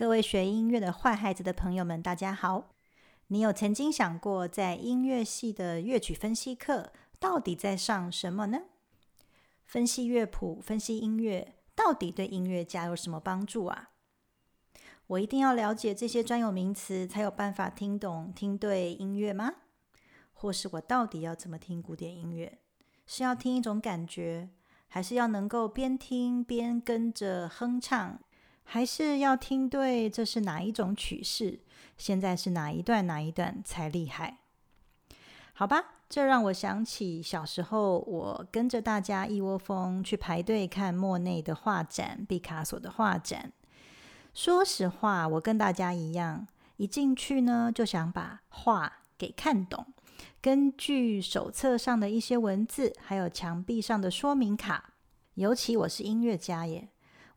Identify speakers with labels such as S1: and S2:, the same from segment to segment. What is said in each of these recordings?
S1: 各位学音乐的坏孩子的朋友们，大家好！你有曾经想过，在音乐系的乐曲分析课到底在上什么呢？分析乐谱、分析音乐，到底对音乐家有什么帮助啊？我一定要了解这些专有名词，才有办法听懂、听对音乐吗？或是我到底要怎么听古典音乐？是要听一种感觉，还是要能够边听边跟着哼唱？还是要听对，这是哪一种曲式？现在是哪一段哪一段才厉害？好吧，这让我想起小时候，我跟着大家一窝蜂去排队看莫内的画展、毕卡索的画展。说实话，我跟大家一样，一进去呢就想把画给看懂。根据手册上的一些文字，还有墙壁上的说明卡，尤其我是音乐家耶，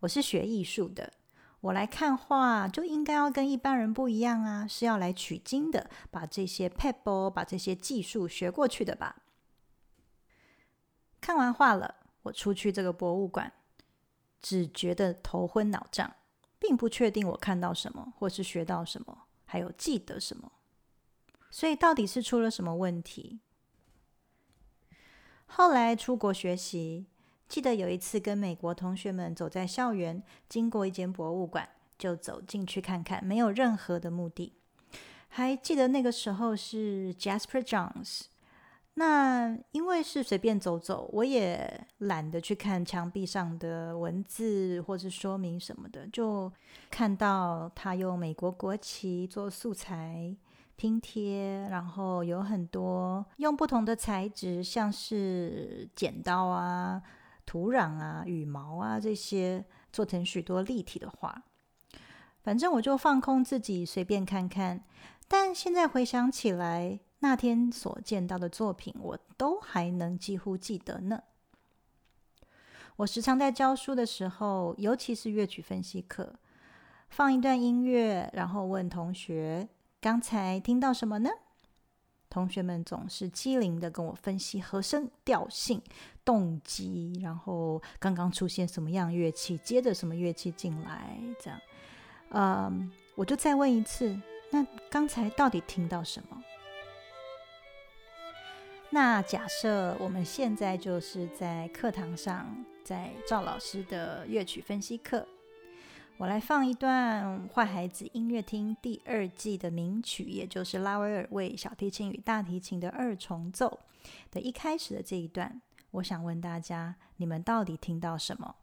S1: 我是学艺术的。我来看画，就应该要跟一般人不一样啊，是要来取经的，把这些 pebble，把这些技术学过去的吧。看完画了，我出去这个博物馆，只觉得头昏脑胀，并不确定我看到什么，或是学到什么，还有记得什么。所以到底是出了什么问题？后来出国学习。记得有一次跟美国同学们走在校园，经过一间博物馆，就走进去看看，没有任何的目的。还记得那个时候是 Jasper Johns，那因为是随便走走，我也懒得去看墙壁上的文字或是说明什么的，就看到他用美国国旗做素材拼贴，然后有很多用不同的材质，像是剪刀啊。土壤啊、羽毛啊这些做成许多立体的画，反正我就放空自己，随便看看。但现在回想起来，那天所见到的作品，我都还能几乎记得呢。我时常在教书的时候，尤其是乐曲分析课，放一段音乐，然后问同学：“刚才听到什么呢？”同学们总是机灵的跟我分析和声、调性、动机，然后刚刚出现什么样乐器，接着什么乐器进来，这样，嗯，我就再问一次，那刚才到底听到什么？那假设我们现在就是在课堂上，在赵老师的乐曲分析课。我来放一段《坏孩子音乐厅》第二季的名曲，也就是拉威尔为小提琴与大提琴的二重奏的一开始的这一段。我想问大家，你们到底听到什么？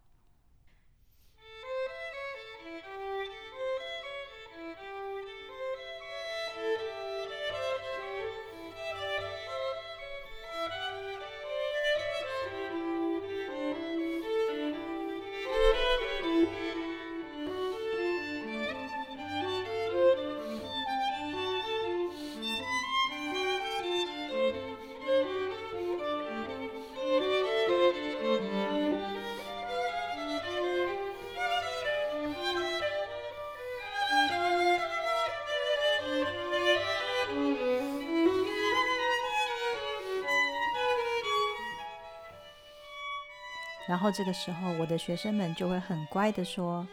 S1: 然后这个时候，我的学生们就会很乖的说：“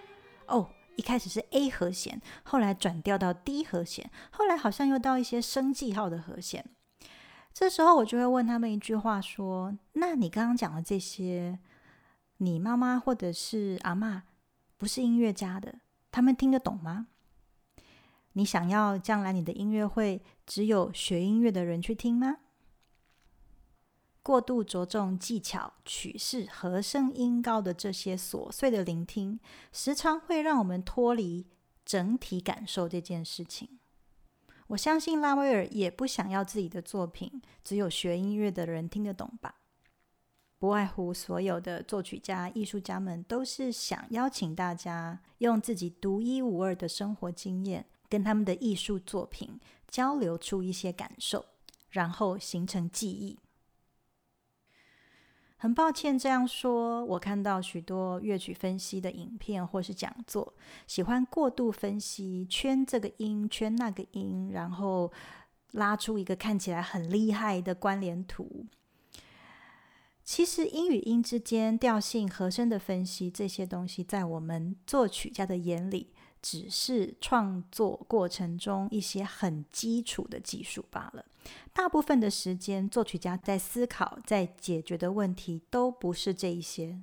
S1: 哦，一开始是 A 和弦，后来转调到 D 和弦，后来好像又到一些升记号的和弦。”这时候我就会问他们一句话说：“那你刚刚讲的这些，你妈妈或者是阿妈不是音乐家的，他们听得懂吗？你想要将来你的音乐会只有学音乐的人去听吗？”过度着重技巧、曲式、和声、音高的这些琐碎的聆听，时常会让我们脱离整体感受这件事情。我相信拉威尔也不想要自己的作品只有学音乐的人听得懂吧？不外乎所有的作曲家、艺术家们都是想邀请大家用自己独一无二的生活经验，跟他们的艺术作品交流出一些感受，然后形成记忆。很抱歉这样说，我看到许多乐曲分析的影片或是讲座，喜欢过度分析，圈这个音，圈那个音，然后拉出一个看起来很厉害的关联图。其实音与音之间调性、和声的分析这些东西，在我们作曲家的眼里只是创作过程中一些很基础的技术罢了。大部分的时间，作曲家在思考、在解决的问题都不是这一些。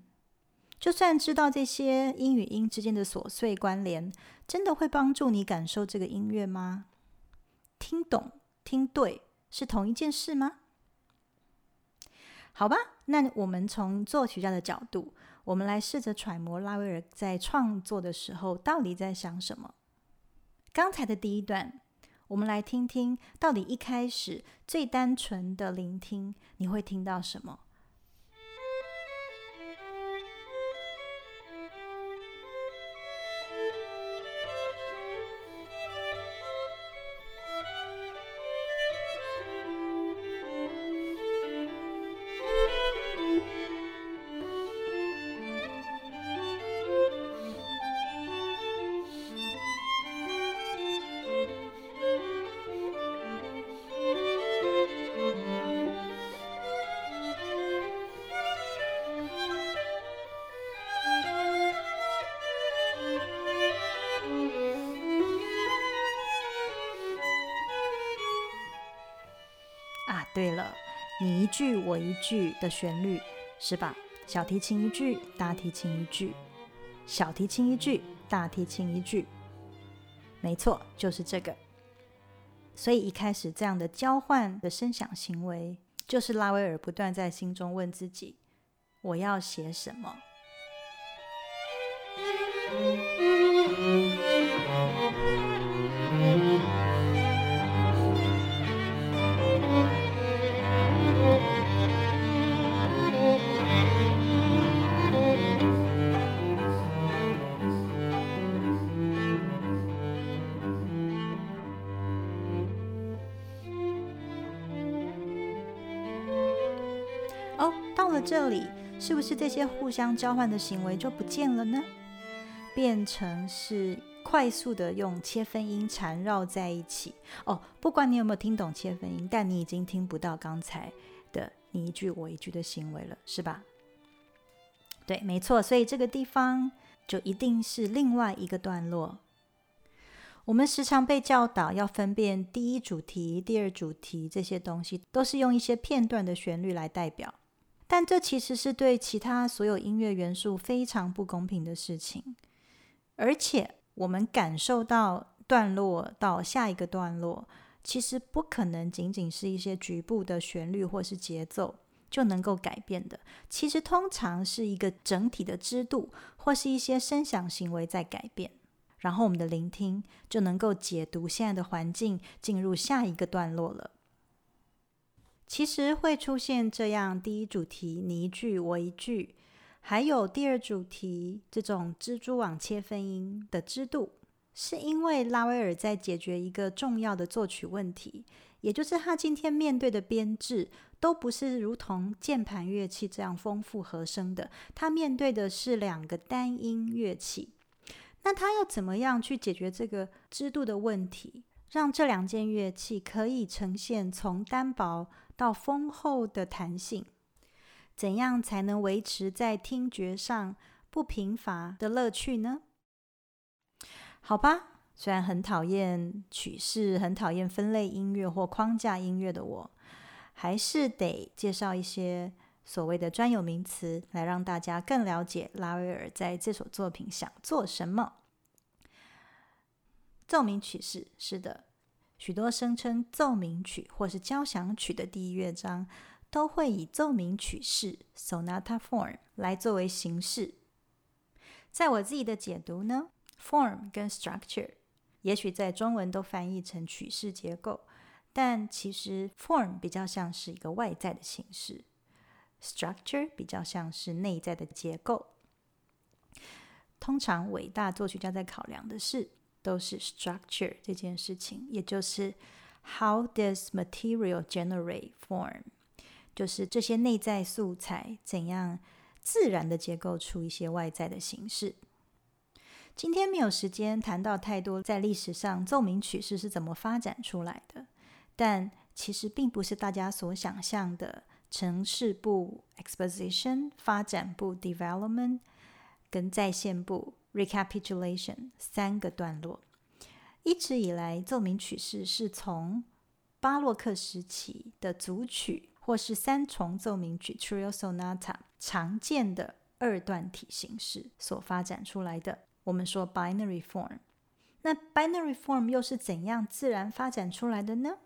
S1: 就算知道这些音与音之间的琐碎关联，真的会帮助你感受这个音乐吗？听懂、听对是同一件事吗？好吧，那我们从作曲家的角度，我们来试着揣摩拉威尔在创作的时候到底在想什么。刚才的第一段，我们来听听到底一开始最单纯的聆听，你会听到什么？对了，你一句我一句的旋律是吧？小提琴一句，大提琴一句，小提琴一句，大提琴一句，没错，就是这个。所以一开始这样的交换的声响行为，就是拉威尔不断在心中问自己：我要写什么？这里是不是这些互相交换的行为就不见了呢？变成是快速的用切分音缠绕在一起哦。不管你有没有听懂切分音，但你已经听不到刚才的你一句我一句的行为了，是吧？对，没错。所以这个地方就一定是另外一个段落。我们时常被教导要分辨第一主题、第二主题这些东西，都是用一些片段的旋律来代表。但这其实是对其他所有音乐元素非常不公平的事情，而且我们感受到段落到下一个段落，其实不可能仅仅是一些局部的旋律或是节奏就能够改变的。其实通常是一个整体的支度或是一些声响行为在改变，然后我们的聆听就能够解读现在的环境，进入下一个段落了。其实会出现这样：第一主题你一句我一句，还有第二主题这种蜘蛛网切分音的制度，是因为拉威尔在解决一个重要的作曲问题，也就是他今天面对的编制都不是如同键盘乐器这样丰富和声的，他面对的是两个单音乐器。那他要怎么样去解决这个制度的问题，让这两件乐器可以呈现从单薄？到丰厚的弹性，怎样才能维持在听觉上不贫乏的乐趣呢？好吧，虽然很讨厌曲式，很讨厌分类音乐或框架音乐的我，还是得介绍一些所谓的专有名词，来让大家更了解拉威尔在这首作品想做什么。奏鸣曲式，是的。许多声称奏鸣曲或是交响曲的第一乐章，都会以奏鸣曲式 （sonata form） 来作为形式。在我自己的解读呢，form 跟 structure 也许在中文都翻译成曲式结构，但其实 form 比较像是一个外在的形式，structure 比较像是内在的结构。通常伟大作曲家在考量的是。都是 structure 这件事情，也就是 how does material generate form，就是这些内在素材怎样自然的结构出一些外在的形式。今天没有时间谈到太多在历史上奏鸣曲式是怎么发展出来的，但其实并不是大家所想象的城市部 exposition 发展部 development 跟在线部 recapitulation 三个段落。一直以来，奏鸣曲式是从巴洛克时期的组曲或是三重奏鸣曲 （trio sonata） 常见的二段体形式所发展出来的。我们说 binary form。那 binary form 又是怎样自然发展出来的呢？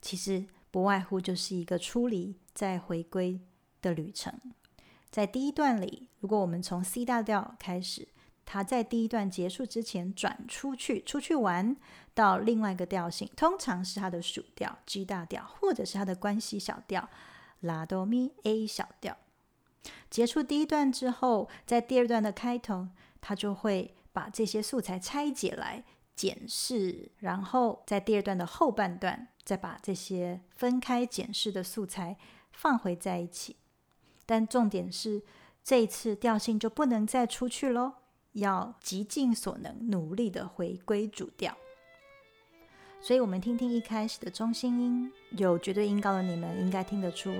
S1: 其实不外乎就是一个出离再回归的旅程。在第一段里，如果我们从 C 大调开始。他在第一段结束之前转出去，出去玩到另外一个调性，通常是他的属调 G 大调，或者是他的关系小调拉哆咪 A 小调。结束第一段之后，在第二段的开头，他就会把这些素材拆解来检视，然后在第二段的后半段，再把这些分开检视的素材放回在一起。但重点是，这一次调性就不能再出去喽。要极尽所能，努力的回归主调。所以，我们听听一开始的中心音，有绝对音高的你们应该听得出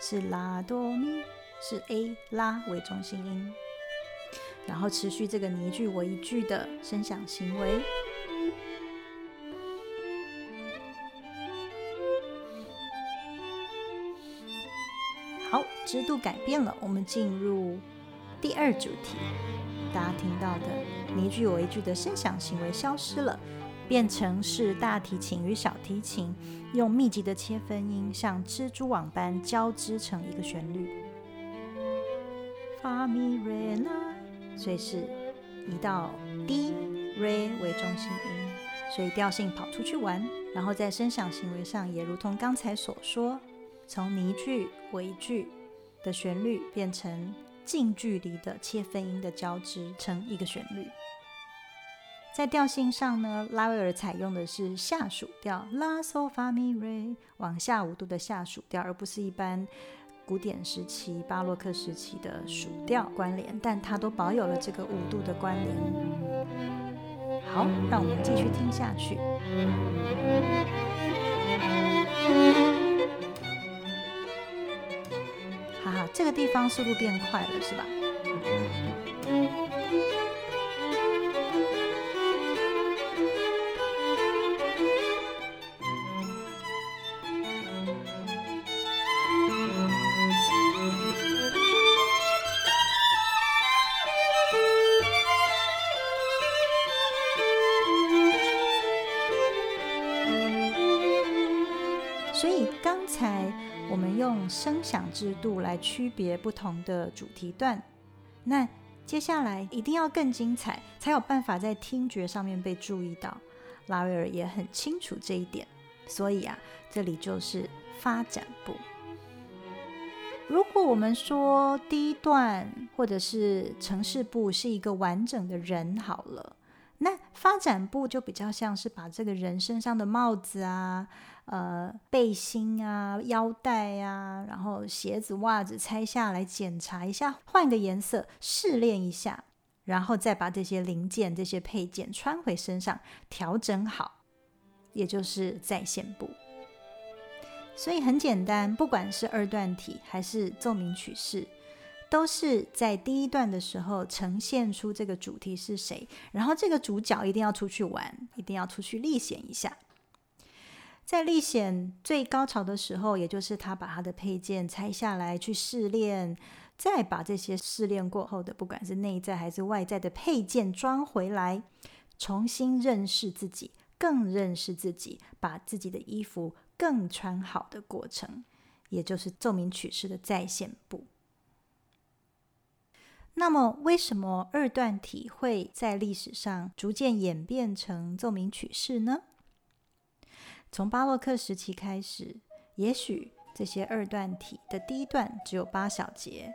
S1: 是拉哆咪，是 A 拉为中心音，然后持续这个你一句我一句的声响行为。好，支度改变了，我们进入第二主题。大家听到的你一句我一句的声响行为消失了，变成是大提琴与小提琴用密集的切分音，像蜘蛛网般交织成一个旋律。发咪瑞拉，所以是移到 D 瑞为中心音，所以调性跑出去玩，然后在声响行为上也如同刚才所说，从你一句我一句的旋律变成。近距离的切分音的交织成一个旋律，在调性上呢，拉威尔采用的是下属调拉嗦发咪瑞往下五度的下属调，而不是一般古典时期巴洛克时期的属调关联，但它都保有了这个五度的关联。好，让我们继续听下去。这个地方速度变快了，是吧？制度来区别不同的主题段，那接下来一定要更精彩，才有办法在听觉上面被注意到。拉威尔也很清楚这一点，所以啊，这里就是发展部。如果我们说第一段或者是城市部是一个完整的人，好了，那发展部就比较像是把这个人身上的帽子啊。呃，背心啊，腰带啊，然后鞋子、袜子拆下来检查一下，换个颜色试练一下，然后再把这些零件、这些配件穿回身上，调整好，也就是在线部。所以很简单，不管是二段体还是奏鸣曲式，都是在第一段的时候呈现出这个主题是谁，然后这个主角一定要出去玩，一定要出去历险一下。在历险最高潮的时候，也就是他把他的配件拆下来去试炼，再把这些试炼过后的，不管是内在还是外在的配件装回来，重新认识自己，更认识自己，把自己的衣服更穿好的过程，也就是奏鸣曲式的再现部。那么，为什么二段体会在历史上逐渐演变成奏鸣曲式呢？从巴洛克时期开始，也许这些二段体的第一段只有八小节，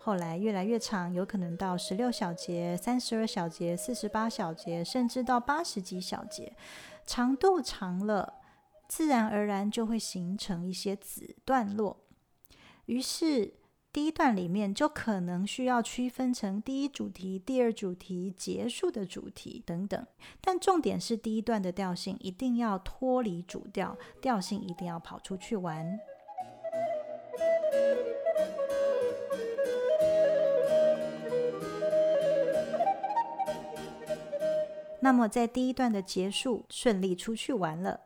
S1: 后来越来越长，有可能到十六小节、三十二小节、四十八小节，甚至到八十几小节。长度长了，自然而然就会形成一些子段落。于是。第一段里面就可能需要区分成第一主题、第二主题、结束的主题等等，但重点是第一段的调性一定要脱离主调，调性一定要跑出去玩。那么在第一段的结束顺利出去玩了，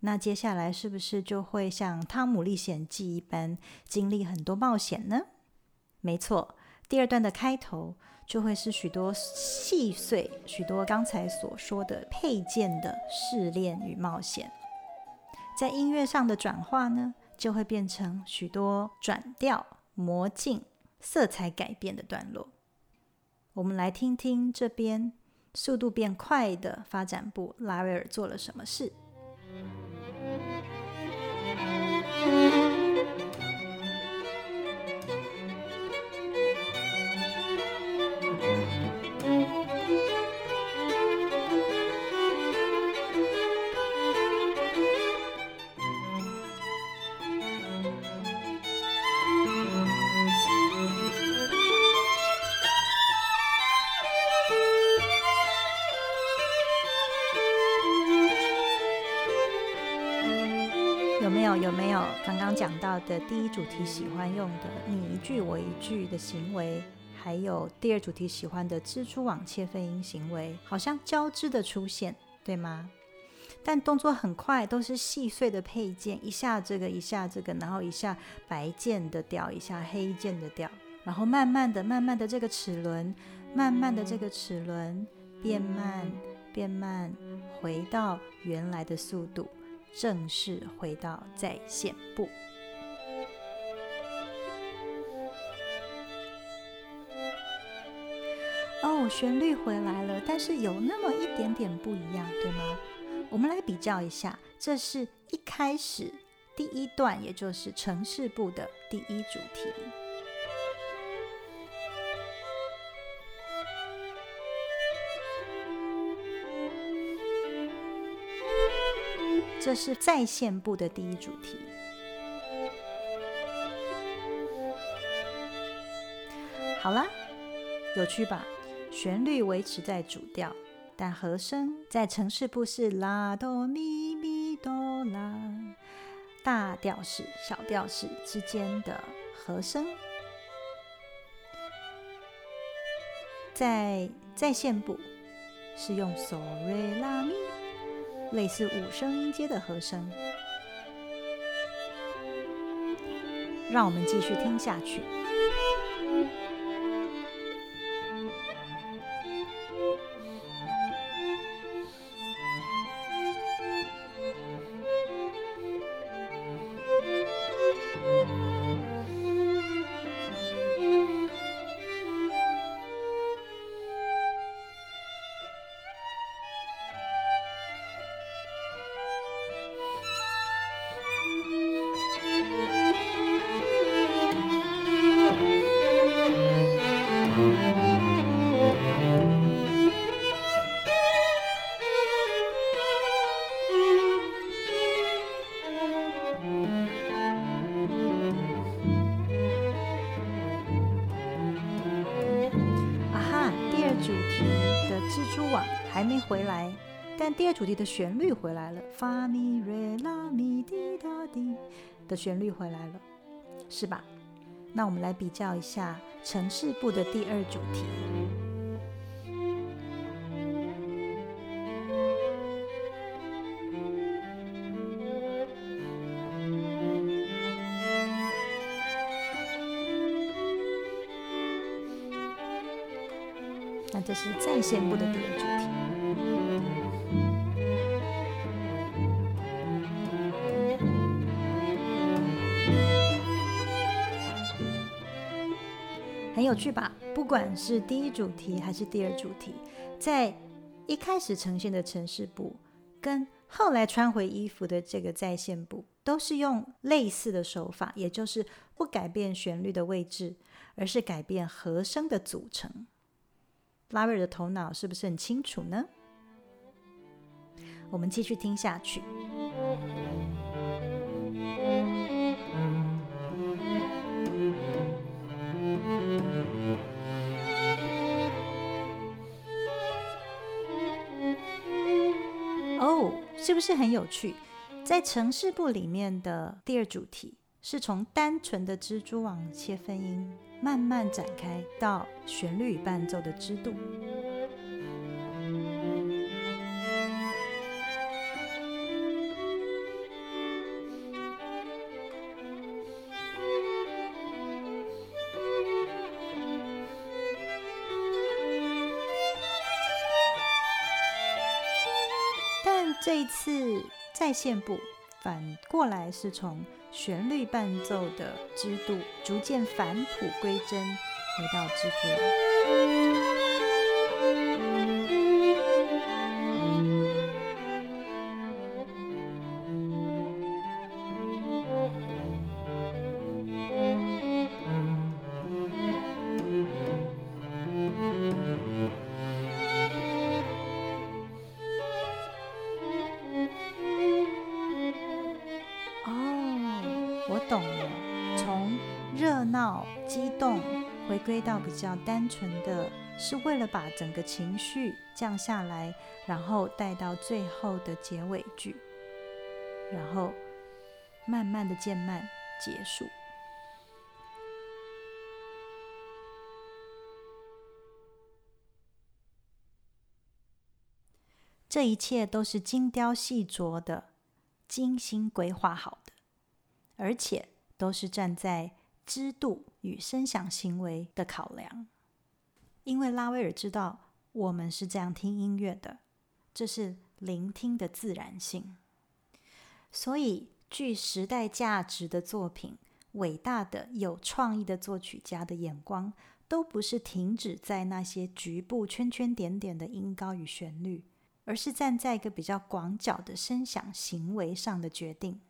S1: 那接下来是不是就会像《汤姆历险记》一般经历很多冒险呢？没错，第二段的开头就会是许多细碎、许多刚才所说的配件的试炼与冒险。在音乐上的转化呢，就会变成许多转调、魔镜、色彩改变的段落。我们来听听这边速度变快的发展部拉威尔做了什么事。到的第一主题喜欢用的你一句我一句的行为，还有第二主题喜欢的蜘蛛网切分音行为，好像交织的出现，对吗？但动作很快，都是细碎的配件，一下这个一下这个，然后一下白键的调，一下黑键的调，然后慢慢的、慢慢的这个齿轮，慢慢的这个齿轮变慢、变慢，回到原来的速度。正式回到在线部。哦，旋律回来了，但是有那么一点点不一样，对吗？我们来比较一下，这是一开始第一段，也就是城市部的第一主题。这是在线部的第一主题。好啦，有趣吧？旋律维持在主调，但和声在城市部是拉哆咪咪哆啦，大调式、小调式之间的和声，在在线部是用嗦瑞拉咪。类似五声音阶的和声，让我们继续听下去。第二主题的旋律回来了，发咪瑞拉咪滴答滴的旋律回来了，是吧？那我们来比较一下城市部的第二主题。那这是在线部的第二主题。有趣吧？不管是第一主题还是第二主题，在一开始呈现的城市部，跟后来穿回衣服的这个在线部，都是用类似的手法，也就是不改变旋律的位置，而是改变和声的组成。拉威尔的头脑是不是很清楚呢？我们继续听下去。是不是很有趣？在城市部里面的第二主题，是从单纯的蜘蛛网切分音，慢慢展开到旋律伴奏的支度。再现部反过来是从旋律伴奏的织度逐渐返璞归真，回到制作。比较单纯的，是为了把整个情绪降下来，然后带到最后的结尾句，然后慢慢的渐慢结束。这一切都是精雕细琢的、精心规划好的。而且都是站在知度与声响行为的考量，因为拉威尔知道我们是这样听音乐的，这是聆听的自然性。所以，具时代价值的作品、伟大的有创意的作曲家的眼光，都不是停止在那些局部圈圈点点的音高与旋律，而是站在一个比较广角的声响行为上的决定。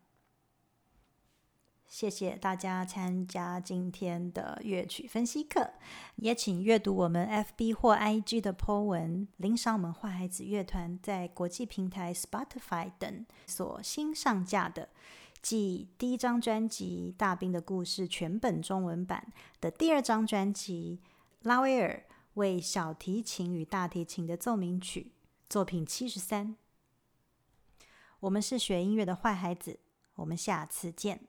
S1: 谢谢大家参加今天的乐曲分析课，也请阅读我们 FB 或 IG 的 po 文，领赏我们坏孩子乐团在国际平台 Spotify 等所新上架的，即第一张专辑《大兵的故事》全本中文版的第二张专辑拉威尔为小提琴与大提琴的奏鸣曲作品七十三。我们是学音乐的坏孩子，我们下次见。